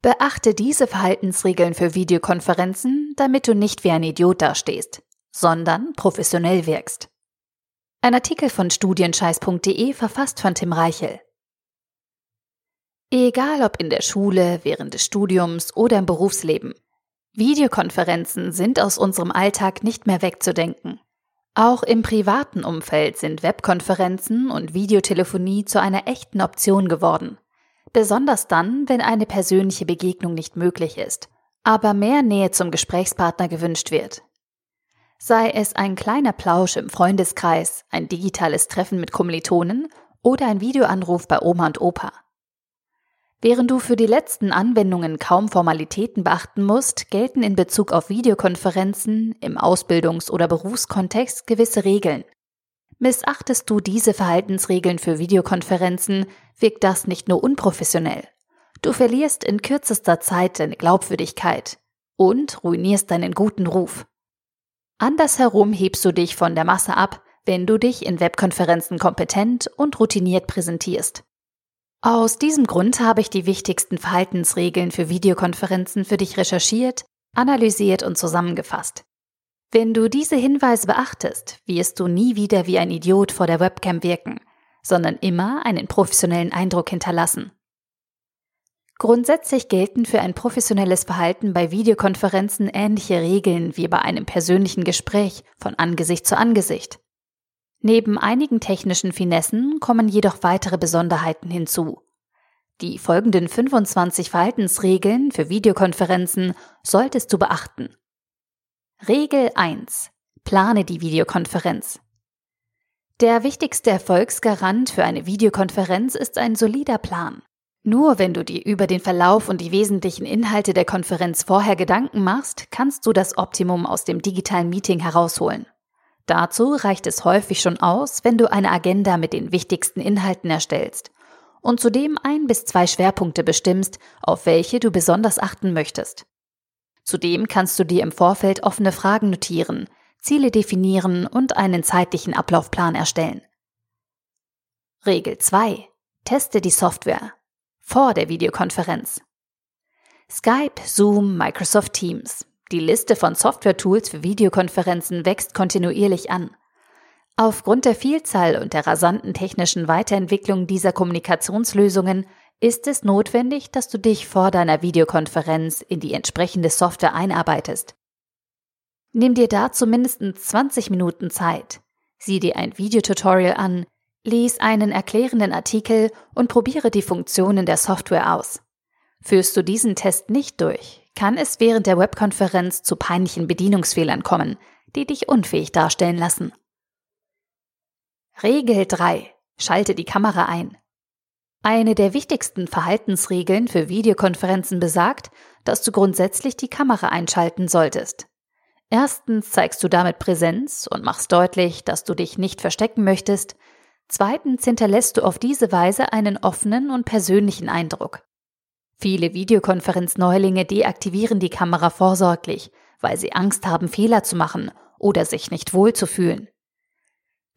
Beachte diese Verhaltensregeln für Videokonferenzen, damit du nicht wie ein Idiot dastehst, sondern professionell wirkst. Ein Artikel von studienscheiß.de verfasst von Tim Reichel. Egal ob in der Schule, während des Studiums oder im Berufsleben, Videokonferenzen sind aus unserem Alltag nicht mehr wegzudenken. Auch im privaten Umfeld sind Webkonferenzen und Videotelefonie zu einer echten Option geworden. Besonders dann, wenn eine persönliche Begegnung nicht möglich ist, aber mehr Nähe zum Gesprächspartner gewünscht wird. Sei es ein kleiner Plausch im Freundeskreis, ein digitales Treffen mit Kommilitonen oder ein Videoanruf bei Oma und Opa. Während du für die letzten Anwendungen kaum Formalitäten beachten musst, gelten in Bezug auf Videokonferenzen im Ausbildungs- oder Berufskontext gewisse Regeln. Missachtest du diese Verhaltensregeln für Videokonferenzen, wirkt das nicht nur unprofessionell. Du verlierst in kürzester Zeit deine Glaubwürdigkeit und ruinierst deinen guten Ruf. Andersherum hebst du dich von der Masse ab, wenn du dich in Webkonferenzen kompetent und routiniert präsentierst. Aus diesem Grund habe ich die wichtigsten Verhaltensregeln für Videokonferenzen für dich recherchiert, analysiert und zusammengefasst. Wenn du diese Hinweise beachtest, wirst du nie wieder wie ein Idiot vor der Webcam wirken, sondern immer einen professionellen Eindruck hinterlassen. Grundsätzlich gelten für ein professionelles Verhalten bei Videokonferenzen ähnliche Regeln wie bei einem persönlichen Gespräch von Angesicht zu Angesicht. Neben einigen technischen Finessen kommen jedoch weitere Besonderheiten hinzu. Die folgenden 25 Verhaltensregeln für Videokonferenzen solltest du beachten. Regel 1. Plane die Videokonferenz. Der wichtigste Erfolgsgarant für eine Videokonferenz ist ein solider Plan. Nur wenn du dir über den Verlauf und die wesentlichen Inhalte der Konferenz vorher Gedanken machst, kannst du das Optimum aus dem digitalen Meeting herausholen. Dazu reicht es häufig schon aus, wenn du eine Agenda mit den wichtigsten Inhalten erstellst und zudem ein bis zwei Schwerpunkte bestimmst, auf welche du besonders achten möchtest. Zudem kannst du dir im Vorfeld offene Fragen notieren, Ziele definieren und einen zeitlichen Ablaufplan erstellen. Regel 2. Teste die Software. Vor der Videokonferenz. Skype, Zoom, Microsoft Teams. Die Liste von Software-Tools für Videokonferenzen wächst kontinuierlich an. Aufgrund der Vielzahl und der rasanten technischen Weiterentwicklung dieser Kommunikationslösungen ist es notwendig, dass du dich vor deiner Videokonferenz in die entsprechende Software einarbeitest. Nimm dir dazu mindestens 20 Minuten Zeit. Sieh dir ein Videotutorial an, lies einen erklärenden Artikel und probiere die Funktionen der Software aus. Führst du diesen Test nicht durch, kann es während der Webkonferenz zu peinlichen Bedienungsfehlern kommen, die dich unfähig darstellen lassen. Regel 3. Schalte die Kamera ein. Eine der wichtigsten Verhaltensregeln für Videokonferenzen besagt, dass du grundsätzlich die Kamera einschalten solltest. Erstens zeigst du damit Präsenz und machst deutlich, dass du dich nicht verstecken möchtest. Zweitens hinterlässt du auf diese Weise einen offenen und persönlichen Eindruck. Viele Videokonferenzneulinge deaktivieren die Kamera vorsorglich, weil sie Angst haben, Fehler zu machen oder sich nicht wohl zu fühlen.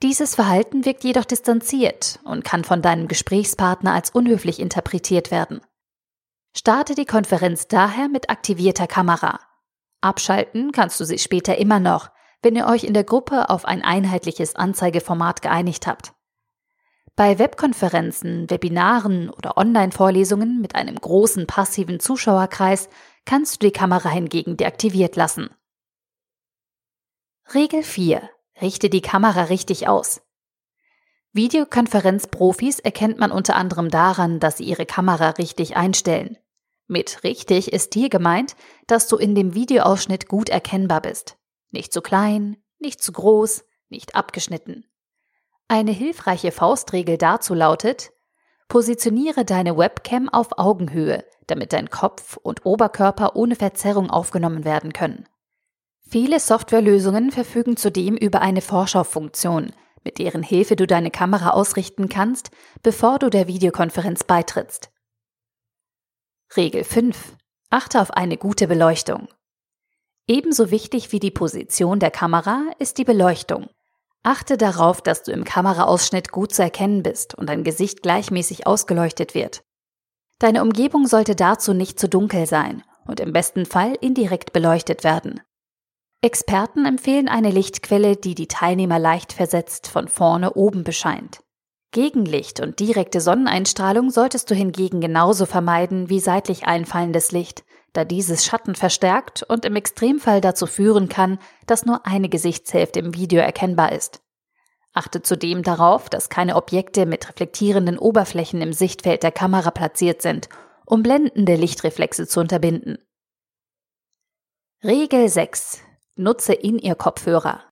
Dieses Verhalten wirkt jedoch distanziert und kann von deinem Gesprächspartner als unhöflich interpretiert werden. Starte die Konferenz daher mit aktivierter Kamera. Abschalten kannst du sie später immer noch, wenn ihr euch in der Gruppe auf ein einheitliches Anzeigeformat geeinigt habt. Bei Webkonferenzen, Webinaren oder Online-Vorlesungen mit einem großen passiven Zuschauerkreis kannst du die Kamera hingegen deaktiviert lassen. Regel 4. Richte die Kamera richtig aus. Videokonferenzprofis erkennt man unter anderem daran, dass sie ihre Kamera richtig einstellen. Mit richtig ist hier gemeint, dass du in dem Videoausschnitt gut erkennbar bist. Nicht zu klein, nicht zu groß, nicht abgeschnitten. Eine hilfreiche Faustregel dazu lautet, positioniere deine Webcam auf Augenhöhe, damit dein Kopf und Oberkörper ohne Verzerrung aufgenommen werden können. Viele Softwarelösungen verfügen zudem über eine Vorschaufunktion, mit deren Hilfe du deine Kamera ausrichten kannst, bevor du der Videokonferenz beitrittst. Regel 5. Achte auf eine gute Beleuchtung. Ebenso wichtig wie die Position der Kamera ist die Beleuchtung. Achte darauf, dass du im Kameraausschnitt gut zu erkennen bist und dein Gesicht gleichmäßig ausgeleuchtet wird. Deine Umgebung sollte dazu nicht zu dunkel sein und im besten Fall indirekt beleuchtet werden. Experten empfehlen eine Lichtquelle, die die Teilnehmer leicht versetzt von vorne oben bescheint. Gegenlicht und direkte Sonneneinstrahlung solltest du hingegen genauso vermeiden wie seitlich einfallendes Licht, da dieses Schatten verstärkt und im Extremfall dazu führen kann, dass nur eine Gesichtshälfte im Video erkennbar ist. Achte zudem darauf, dass keine Objekte mit reflektierenden Oberflächen im Sichtfeld der Kamera platziert sind, um blendende Lichtreflexe zu unterbinden. Regel 6. Nutze In-Ear-Kopfhörer.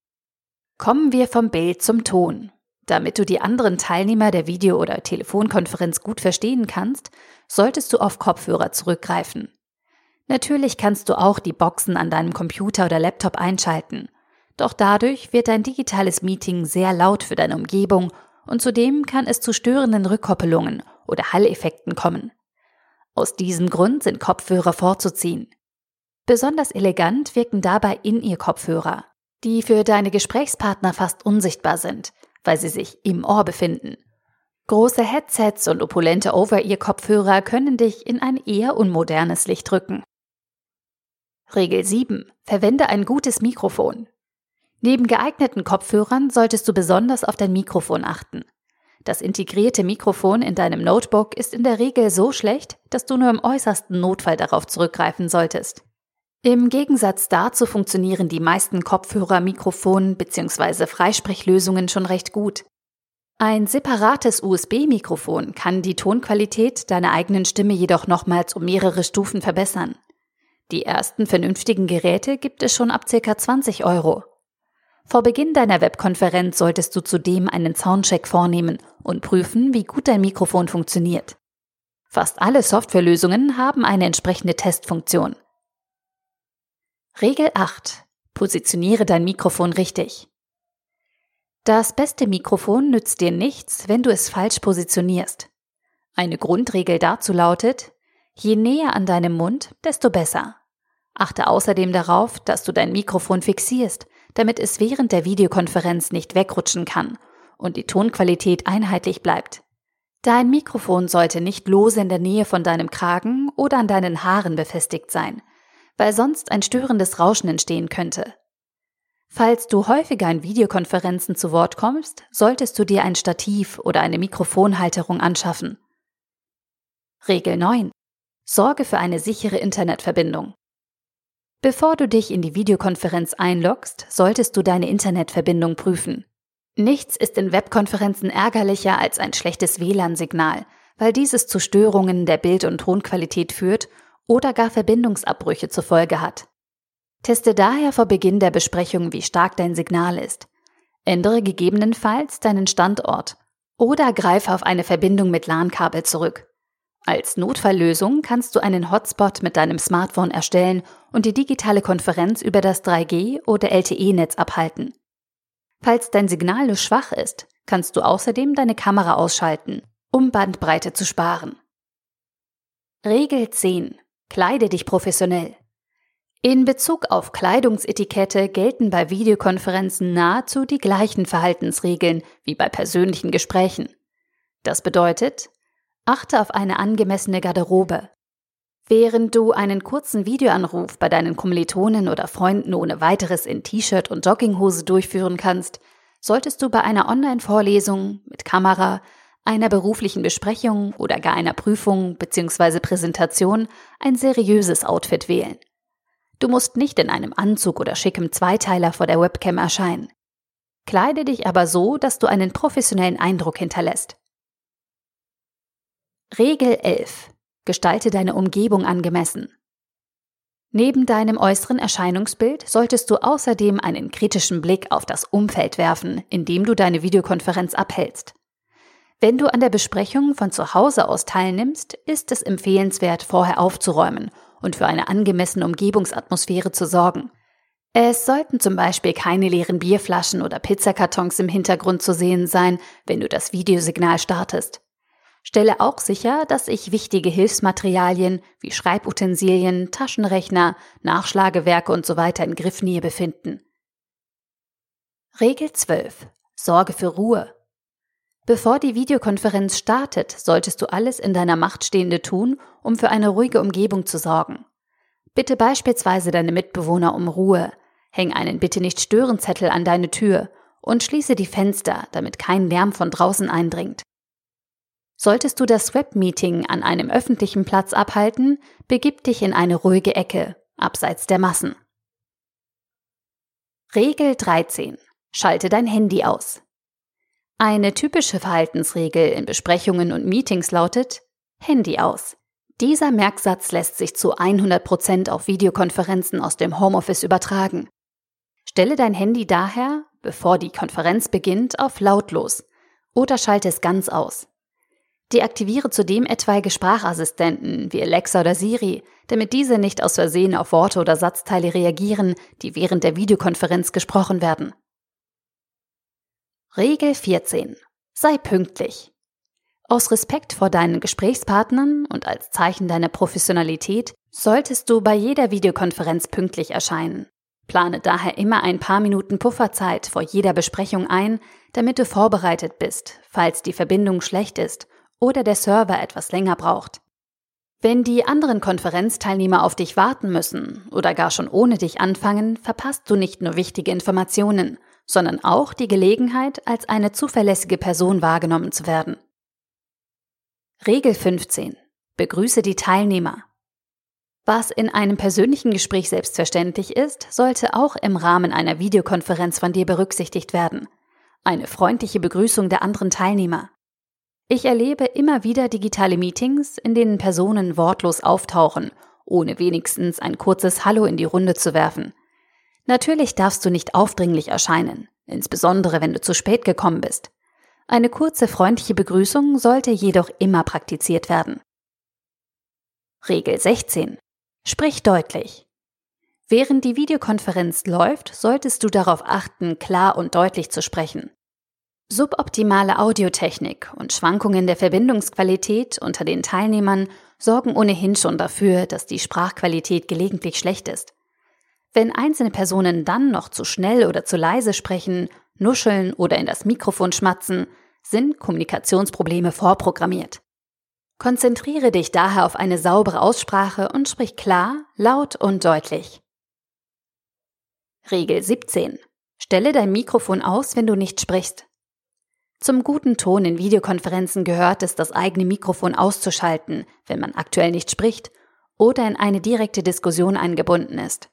Kommen wir vom Bild zum Ton. Damit du die anderen Teilnehmer der Video- oder Telefonkonferenz gut verstehen kannst, solltest du auf Kopfhörer zurückgreifen. Natürlich kannst du auch die Boxen an deinem Computer oder Laptop einschalten. Doch dadurch wird dein digitales Meeting sehr laut für deine Umgebung und zudem kann es zu störenden Rückkoppelungen oder Halleffekten kommen. Aus diesem Grund sind Kopfhörer vorzuziehen. Besonders elegant wirken dabei in ihr Kopfhörer, die für deine Gesprächspartner fast unsichtbar sind, weil sie sich im Ohr befinden. Große Headsets und opulente Over-Ear-Kopfhörer können dich in ein eher unmodernes Licht rücken. Regel 7. Verwende ein gutes Mikrofon. Neben geeigneten Kopfhörern solltest du besonders auf dein Mikrofon achten. Das integrierte Mikrofon in deinem Notebook ist in der Regel so schlecht, dass du nur im äußersten Notfall darauf zurückgreifen solltest. Im Gegensatz dazu funktionieren die meisten Kopfhörer, Mikrofon bzw. Freisprechlösungen schon recht gut. Ein separates USB-Mikrofon kann die Tonqualität deiner eigenen Stimme jedoch nochmals um mehrere Stufen verbessern. Die ersten vernünftigen Geräte gibt es schon ab ca. 20 Euro. Vor Beginn deiner Webkonferenz solltest du zudem einen Soundcheck vornehmen und prüfen, wie gut dein Mikrofon funktioniert. Fast alle Softwarelösungen haben eine entsprechende Testfunktion. Regel 8. Positioniere dein Mikrofon richtig. Das beste Mikrofon nützt dir nichts, wenn du es falsch positionierst. Eine Grundregel dazu lautet, je näher an deinem Mund, desto besser. Achte außerdem darauf, dass du dein Mikrofon fixierst, damit es während der Videokonferenz nicht wegrutschen kann und die Tonqualität einheitlich bleibt. Dein Mikrofon sollte nicht lose in der Nähe von deinem Kragen oder an deinen Haaren befestigt sein, weil sonst ein störendes Rauschen entstehen könnte. Falls du häufiger in Videokonferenzen zu Wort kommst, solltest du dir ein Stativ oder eine Mikrofonhalterung anschaffen. Regel 9. Sorge für eine sichere Internetverbindung. Bevor du dich in die Videokonferenz einloggst, solltest du deine Internetverbindung prüfen. Nichts ist in Webkonferenzen ärgerlicher als ein schlechtes WLAN-Signal, weil dieses zu Störungen der Bild- und Tonqualität führt oder gar Verbindungsabbrüche zur Folge hat. Teste daher vor Beginn der Besprechung, wie stark dein Signal ist. Ändere gegebenenfalls deinen Standort oder greife auf eine Verbindung mit LAN-Kabel zurück. Als Notfalllösung kannst du einen Hotspot mit deinem Smartphone erstellen und die digitale Konferenz über das 3G oder LTE-Netz abhalten. Falls dein Signal nur schwach ist, kannst du außerdem deine Kamera ausschalten, um Bandbreite zu sparen. Regel 10. Kleide dich professionell. In Bezug auf Kleidungsetikette gelten bei Videokonferenzen nahezu die gleichen Verhaltensregeln wie bei persönlichen Gesprächen. Das bedeutet, Achte auf eine angemessene Garderobe. Während du einen kurzen Videoanruf bei deinen Kommilitonen oder Freunden ohne weiteres in T-Shirt und Jogginghose durchführen kannst, solltest du bei einer Online-Vorlesung mit Kamera, einer beruflichen Besprechung oder gar einer Prüfung bzw. Präsentation ein seriöses Outfit wählen. Du musst nicht in einem Anzug oder schickem Zweiteiler vor der Webcam erscheinen. Kleide dich aber so, dass du einen professionellen Eindruck hinterlässt. Regel 11. Gestalte deine Umgebung angemessen. Neben deinem äußeren Erscheinungsbild solltest du außerdem einen kritischen Blick auf das Umfeld werfen, in dem du deine Videokonferenz abhältst. Wenn du an der Besprechung von zu Hause aus teilnimmst, ist es empfehlenswert, vorher aufzuräumen und für eine angemessene Umgebungsatmosphäre zu sorgen. Es sollten zum Beispiel keine leeren Bierflaschen oder Pizzakartons im Hintergrund zu sehen sein, wenn du das Videosignal startest. Stelle auch sicher, dass sich wichtige Hilfsmaterialien wie Schreibutensilien, Taschenrechner, Nachschlagewerke usw. So in Griffnähe befinden. Regel 12. Sorge für Ruhe. Bevor die Videokonferenz startet, solltest du alles in deiner Macht Stehende tun, um für eine ruhige Umgebung zu sorgen. Bitte beispielsweise deine Mitbewohner um Ruhe, häng einen Bitte nicht stören Zettel an deine Tür und schließe die Fenster, damit kein Lärm von draußen eindringt. Solltest du das Webmeeting an einem öffentlichen Platz abhalten, begib dich in eine ruhige Ecke, abseits der Massen. Regel 13. Schalte dein Handy aus. Eine typische Verhaltensregel in Besprechungen und Meetings lautet Handy aus. Dieser Merksatz lässt sich zu 100 Prozent auf Videokonferenzen aus dem Homeoffice übertragen. Stelle dein Handy daher, bevor die Konferenz beginnt, auf lautlos oder schalte es ganz aus. Deaktiviere zudem etwaige Sprachassistenten wie Alexa oder Siri, damit diese nicht aus Versehen auf Worte oder Satzteile reagieren, die während der Videokonferenz gesprochen werden. Regel 14. Sei pünktlich. Aus Respekt vor deinen Gesprächspartnern und als Zeichen deiner Professionalität solltest du bei jeder Videokonferenz pünktlich erscheinen. Plane daher immer ein paar Minuten Pufferzeit vor jeder Besprechung ein, damit du vorbereitet bist, falls die Verbindung schlecht ist oder der Server etwas länger braucht. Wenn die anderen Konferenzteilnehmer auf dich warten müssen oder gar schon ohne dich anfangen, verpasst du nicht nur wichtige Informationen, sondern auch die Gelegenheit, als eine zuverlässige Person wahrgenommen zu werden. Regel 15. Begrüße die Teilnehmer. Was in einem persönlichen Gespräch selbstverständlich ist, sollte auch im Rahmen einer Videokonferenz von dir berücksichtigt werden. Eine freundliche Begrüßung der anderen Teilnehmer. Ich erlebe immer wieder digitale Meetings, in denen Personen wortlos auftauchen, ohne wenigstens ein kurzes Hallo in die Runde zu werfen. Natürlich darfst du nicht aufdringlich erscheinen, insbesondere wenn du zu spät gekommen bist. Eine kurze freundliche Begrüßung sollte jedoch immer praktiziert werden. Regel 16. Sprich deutlich. Während die Videokonferenz läuft, solltest du darauf achten, klar und deutlich zu sprechen. Suboptimale Audiotechnik und Schwankungen der Verbindungsqualität unter den Teilnehmern sorgen ohnehin schon dafür, dass die Sprachqualität gelegentlich schlecht ist. Wenn einzelne Personen dann noch zu schnell oder zu leise sprechen, nuscheln oder in das Mikrofon schmatzen, sind Kommunikationsprobleme vorprogrammiert. Konzentriere dich daher auf eine saubere Aussprache und sprich klar, laut und deutlich. Regel 17. Stelle dein Mikrofon aus, wenn du nicht sprichst. Zum guten Ton in Videokonferenzen gehört es, das eigene Mikrofon auszuschalten, wenn man aktuell nicht spricht oder in eine direkte Diskussion eingebunden ist.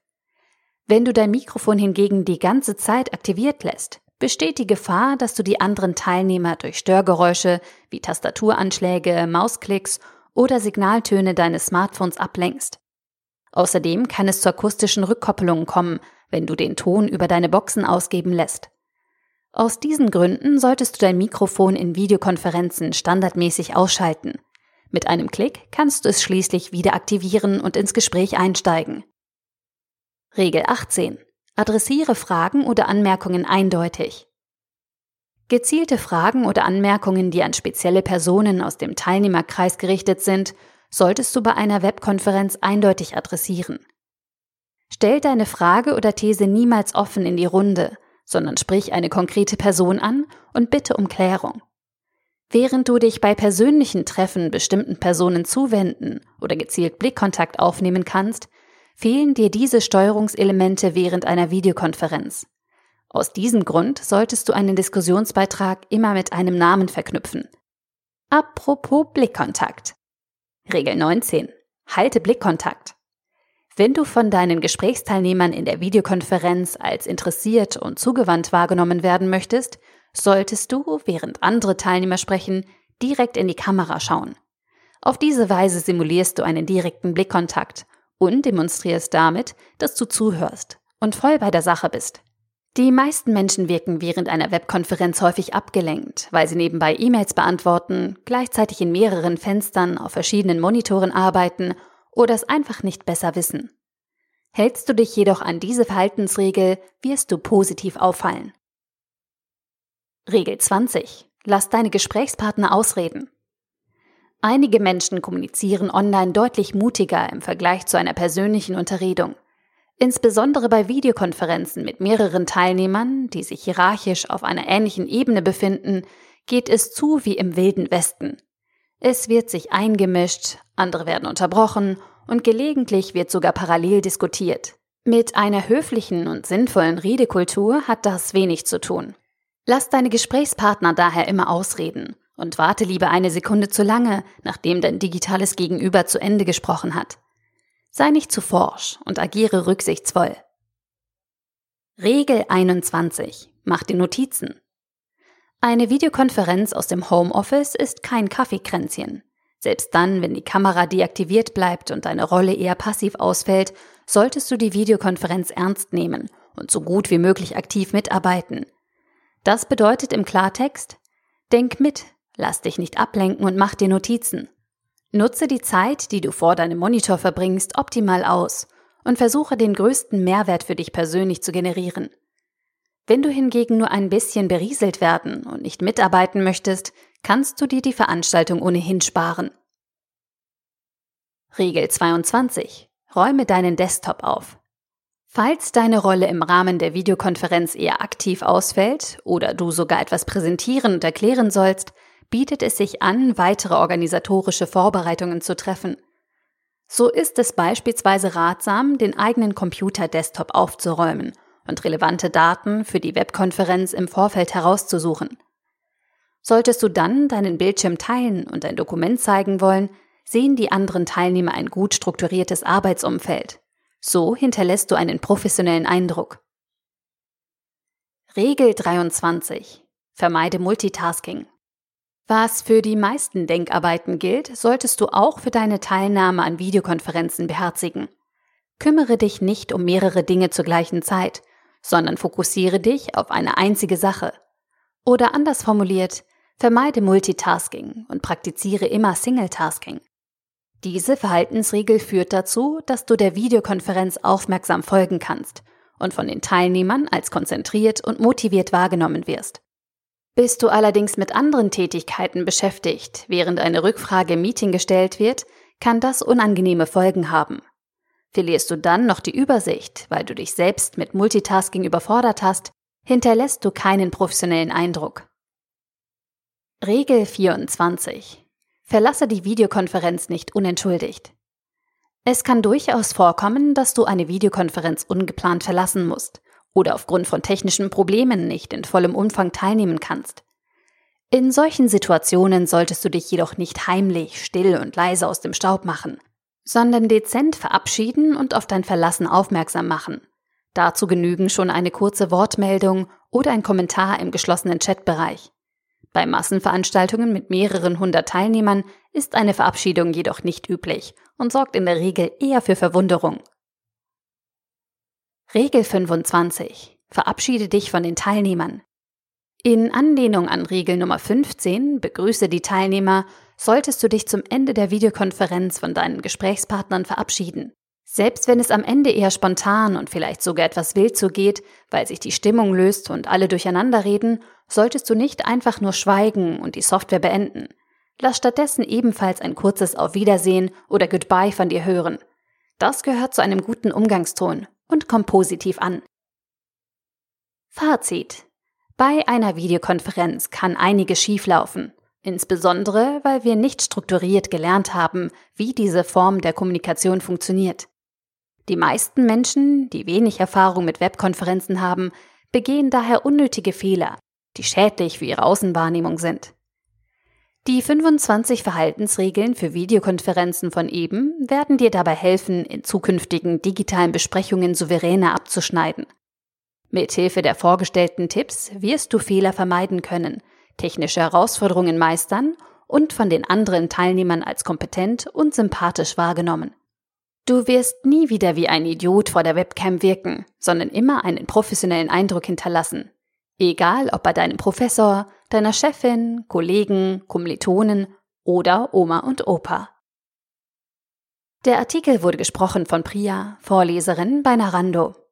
Wenn du dein Mikrofon hingegen die ganze Zeit aktiviert lässt, besteht die Gefahr, dass du die anderen Teilnehmer durch Störgeräusche wie Tastaturanschläge, Mausklicks oder Signaltöne deines Smartphones ablenkst. Außerdem kann es zu akustischen Rückkoppelungen kommen, wenn du den Ton über deine Boxen ausgeben lässt. Aus diesen Gründen solltest du dein Mikrofon in Videokonferenzen standardmäßig ausschalten. Mit einem Klick kannst du es schließlich wieder aktivieren und ins Gespräch einsteigen. Regel 18. Adressiere Fragen oder Anmerkungen eindeutig. Gezielte Fragen oder Anmerkungen, die an spezielle Personen aus dem Teilnehmerkreis gerichtet sind, solltest du bei einer Webkonferenz eindeutig adressieren. Stell deine Frage oder These niemals offen in die Runde, sondern sprich eine konkrete Person an und bitte um Klärung. Während du dich bei persönlichen Treffen bestimmten Personen zuwenden oder gezielt Blickkontakt aufnehmen kannst, fehlen dir diese Steuerungselemente während einer Videokonferenz. Aus diesem Grund solltest du einen Diskussionsbeitrag immer mit einem Namen verknüpfen. Apropos Blickkontakt. Regel 19. Halte Blickkontakt. Wenn du von deinen Gesprächsteilnehmern in der Videokonferenz als interessiert und zugewandt wahrgenommen werden möchtest, solltest du, während andere Teilnehmer sprechen, direkt in die Kamera schauen. Auf diese Weise simulierst du einen direkten Blickkontakt und demonstrierst damit, dass du zuhörst und voll bei der Sache bist. Die meisten Menschen wirken während einer Webkonferenz häufig abgelenkt, weil sie nebenbei E-Mails beantworten, gleichzeitig in mehreren Fenstern auf verschiedenen Monitoren arbeiten oder es einfach nicht besser wissen. Hältst du dich jedoch an diese Verhaltensregel, wirst du positiv auffallen. Regel 20. Lass deine Gesprächspartner ausreden. Einige Menschen kommunizieren online deutlich mutiger im Vergleich zu einer persönlichen Unterredung. Insbesondere bei Videokonferenzen mit mehreren Teilnehmern, die sich hierarchisch auf einer ähnlichen Ebene befinden, geht es zu wie im wilden Westen. Es wird sich eingemischt, andere werden unterbrochen und gelegentlich wird sogar parallel diskutiert. Mit einer höflichen und sinnvollen Redekultur hat das wenig zu tun. Lass deine Gesprächspartner daher immer ausreden und warte lieber eine Sekunde zu lange, nachdem dein digitales Gegenüber zu Ende gesprochen hat. Sei nicht zu forsch und agiere rücksichtsvoll. Regel 21. Mach dir Notizen. Eine Videokonferenz aus dem Homeoffice ist kein Kaffeekränzchen. Selbst dann, wenn die Kamera deaktiviert bleibt und deine Rolle eher passiv ausfällt, solltest du die Videokonferenz ernst nehmen und so gut wie möglich aktiv mitarbeiten. Das bedeutet im Klartext, denk mit, lass dich nicht ablenken und mach dir Notizen. Nutze die Zeit, die du vor deinem Monitor verbringst, optimal aus und versuche den größten Mehrwert für dich persönlich zu generieren. Wenn du hingegen nur ein bisschen berieselt werden und nicht mitarbeiten möchtest, kannst du dir die Veranstaltung ohnehin sparen. Regel 22. Räume deinen Desktop auf. Falls deine Rolle im Rahmen der Videokonferenz eher aktiv ausfällt oder du sogar etwas präsentieren und erklären sollst, bietet es sich an, weitere organisatorische Vorbereitungen zu treffen. So ist es beispielsweise ratsam, den eigenen Computer-Desktop aufzuräumen und relevante Daten für die Webkonferenz im Vorfeld herauszusuchen. Solltest du dann deinen Bildschirm teilen und ein Dokument zeigen wollen, sehen die anderen Teilnehmer ein gut strukturiertes Arbeitsumfeld. So hinterlässt du einen professionellen Eindruck. Regel 23. Vermeide Multitasking. Was für die meisten Denkarbeiten gilt, solltest du auch für deine Teilnahme an Videokonferenzen beherzigen. Kümmere dich nicht um mehrere Dinge zur gleichen Zeit, sondern fokussiere dich auf eine einzige Sache. Oder anders formuliert, vermeide Multitasking und praktiziere immer Singletasking. Diese Verhaltensregel führt dazu, dass du der Videokonferenz aufmerksam folgen kannst und von den Teilnehmern als konzentriert und motiviert wahrgenommen wirst. Bist du allerdings mit anderen Tätigkeiten beschäftigt, während eine Rückfrage im Meeting gestellt wird, kann das unangenehme Folgen haben. Verlierst du dann noch die Übersicht, weil du dich selbst mit Multitasking überfordert hast, hinterlässt du keinen professionellen Eindruck. Regel 24 Verlasse die Videokonferenz nicht unentschuldigt. Es kann durchaus vorkommen, dass du eine Videokonferenz ungeplant verlassen musst oder aufgrund von technischen Problemen nicht in vollem Umfang teilnehmen kannst. In solchen Situationen solltest du dich jedoch nicht heimlich, still und leise aus dem Staub machen, sondern dezent verabschieden und auf dein Verlassen aufmerksam machen. Dazu genügen schon eine kurze Wortmeldung oder ein Kommentar im geschlossenen Chatbereich. Bei Massenveranstaltungen mit mehreren hundert Teilnehmern ist eine Verabschiedung jedoch nicht üblich und sorgt in der Regel eher für Verwunderung. Regel 25. Verabschiede dich von den Teilnehmern. In Anlehnung an Regel Nummer 15 begrüße die Teilnehmer, solltest du dich zum Ende der Videokonferenz von deinen Gesprächspartnern verabschieden. Selbst wenn es am Ende eher spontan und vielleicht sogar etwas wild zugeht, weil sich die Stimmung löst und alle durcheinander reden, solltest du nicht einfach nur schweigen und die Software beenden. Lass stattdessen ebenfalls ein kurzes Auf Wiedersehen oder Goodbye von dir hören. Das gehört zu einem guten Umgangston und kommt positiv an. Fazit. Bei einer Videokonferenz kann einiges schieflaufen, insbesondere weil wir nicht strukturiert gelernt haben, wie diese Form der Kommunikation funktioniert. Die meisten Menschen, die wenig Erfahrung mit Webkonferenzen haben, begehen daher unnötige Fehler, die schädlich für ihre Außenwahrnehmung sind. Die 25 Verhaltensregeln für Videokonferenzen von eben werden dir dabei helfen, in zukünftigen digitalen Besprechungen souveräner abzuschneiden. Mithilfe der vorgestellten Tipps wirst du Fehler vermeiden können, technische Herausforderungen meistern und von den anderen Teilnehmern als kompetent und sympathisch wahrgenommen. Du wirst nie wieder wie ein Idiot vor der Webcam wirken, sondern immer einen professionellen Eindruck hinterlassen. Egal ob bei deinem Professor, deiner Chefin, Kollegen, Kommilitonen oder Oma und Opa. Der Artikel wurde gesprochen von Priya, Vorleserin bei Narando.